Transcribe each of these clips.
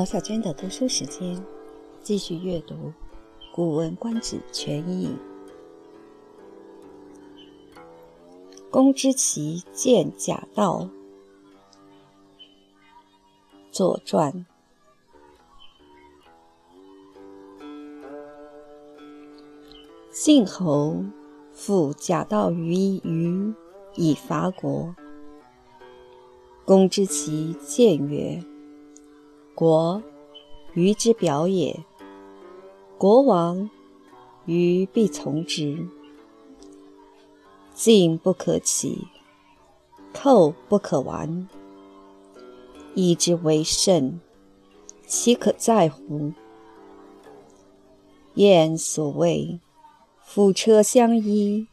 曹小娟的读书时间，继续阅读《古文观止全译》。公之奇见贾道，《左传》。晋侯复贾道于虞以伐国。公之奇见曰：“国，于之表也。国王，于必从之。进不可起，寇不可完。以之为甚，其可在乎？燕所谓‘夫车相依，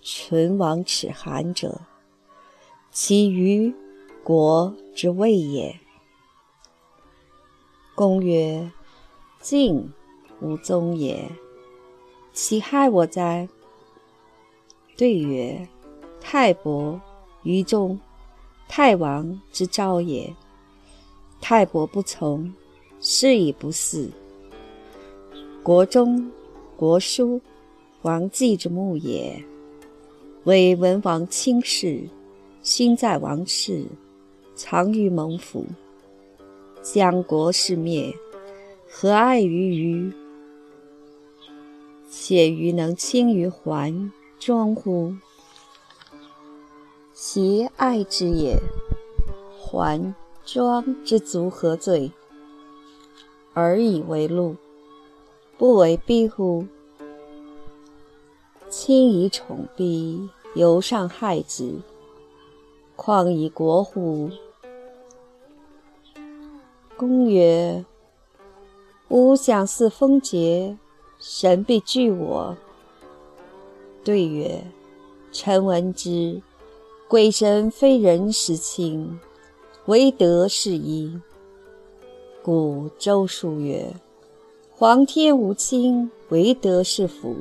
唇亡齿寒’者，其于？”国之谓也。公曰：“晋无宗也，其害我哉？”对曰：“泰伯于中，太王之召也。泰伯不从，是以不嗣。国中、国叔、王季之墓也。为文王亲事，勋在王室。”藏于蒙府，将国事灭，何爱于虞？且虞能轻于桓庄乎？其爱之也。桓庄之族何罪？而以为禄，不为逼乎？亲以宠逼，犹尚害之，况以国乎？公曰：“吾想似风节，神必惧我。”对曰：“臣闻之，鬼神非人时亲，唯德是一。故周书曰：‘皇天无亲，唯德是辅。’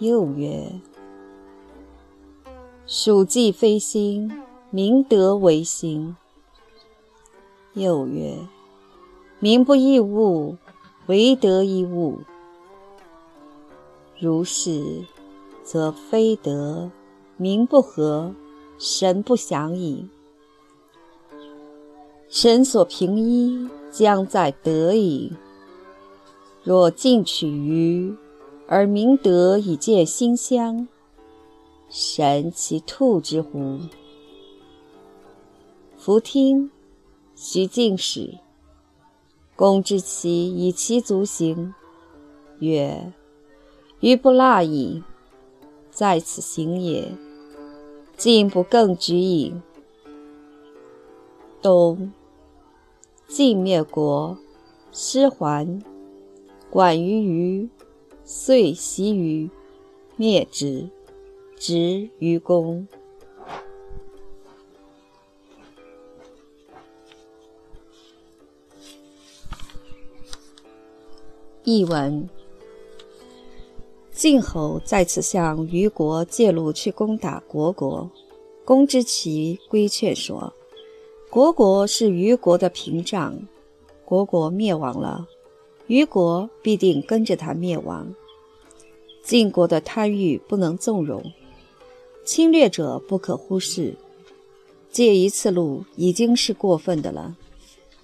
又曰：‘蜀既非心，明德为心。’”又曰：“民不异物，惟德异物。如是，则非德，民不和，神不祥矣。神所凭依，将在德矣。若进取于，而明德以见馨香，神其兔之乎？夫听。”徐敬使，公之其以其足行，曰：“余不纳矣，在此行也。进不更举矣。”冬，晋灭国，失还，管于虞，遂袭于灭之，执于公。译文：晋侯再次向虞国借路去攻打虢国，公之奇规劝说：“虢国是虞国的屏障，虢国灭亡了，虞国必定跟着他灭亡。晋国的贪欲不能纵容，侵略者不可忽视。借一次路已经是过分的了，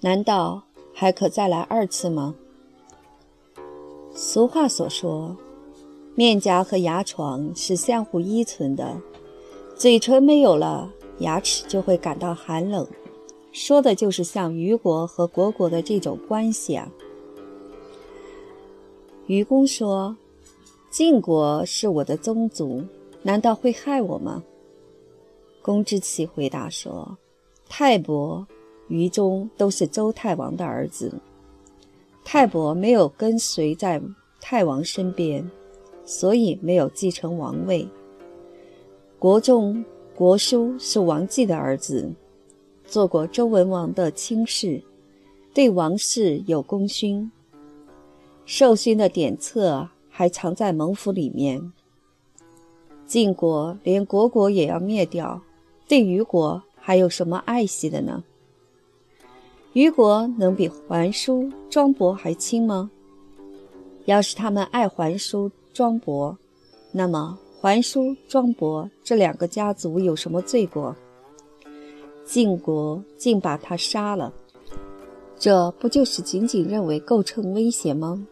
难道还可再来二次吗？”俗话所说，面颊和牙床是相互依存的，嘴唇没有了，牙齿就会感到寒冷，说的就是像虞国和虢国的这种关系啊。愚公说：“晋国是我的宗族，难道会害我吗？”公之奇回答说：“泰伯、虞忠都是周太王的儿子。”泰伯没有跟随在太王身边，所以没有继承王位。国仲、国叔是王季的儿子，做过周文王的亲事，对王室有功勋。授勋的典册还藏在蒙府里面。晋国连国国也要灭掉，对虞国还有什么爱惜的呢？虞国能比桓叔、庄伯还亲吗？要是他们爱桓叔、庄伯，那么桓叔、庄伯这两个家族有什么罪过？晋国竟把他杀了，这不就是仅仅认为构成威胁吗？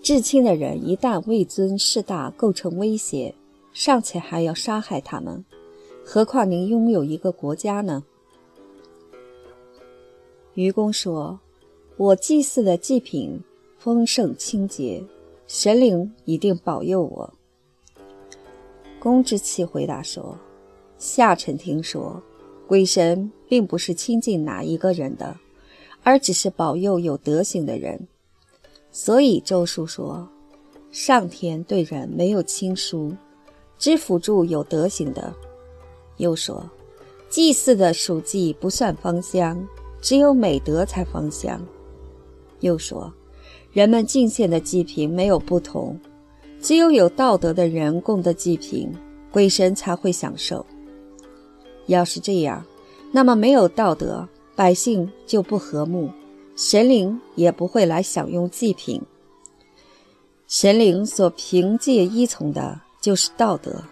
至亲的人一旦位尊势大，构成威胁，尚且还要杀害他们，何况您拥有一个国家呢？愚公说：“我祭祀的祭品丰盛清洁，神灵一定保佑我。”公之奇回答说：“下臣听说，鬼神并不是亲近哪一个人的，而只是保佑有德行的人。所以周叔说，上天对人没有亲疏，只辅助有德行的。又说，祭祀的属祭不算芳香。”只有美德才芳香。又说，人们敬献的祭品没有不同，只有有道德的人供的祭品，鬼神才会享受。要是这样，那么没有道德，百姓就不和睦，神灵也不会来享用祭品。神灵所凭借依从的就是道德。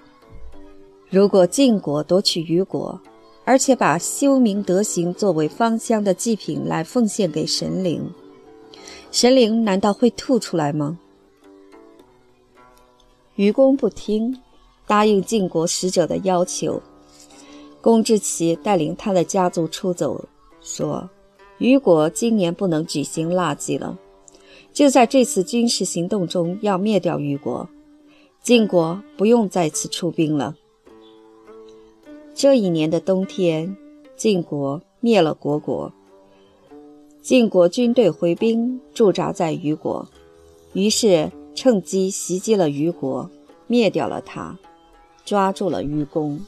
如果晋国夺取虞国，而且把修明德行作为芳香的祭品来奉献给神灵，神灵难道会吐出来吗？愚公不听，答应晋国使者的要求。公之奇带领他的家族出走，说：“虞国今年不能举行腊祭了，就在这次军事行动中要灭掉虞国，晋国不用再次出兵了。”这一年的冬天，晋国灭了虢国。晋国军队回兵驻扎在虞国，于是趁机袭击了虞国，灭掉了他，抓住了虞公。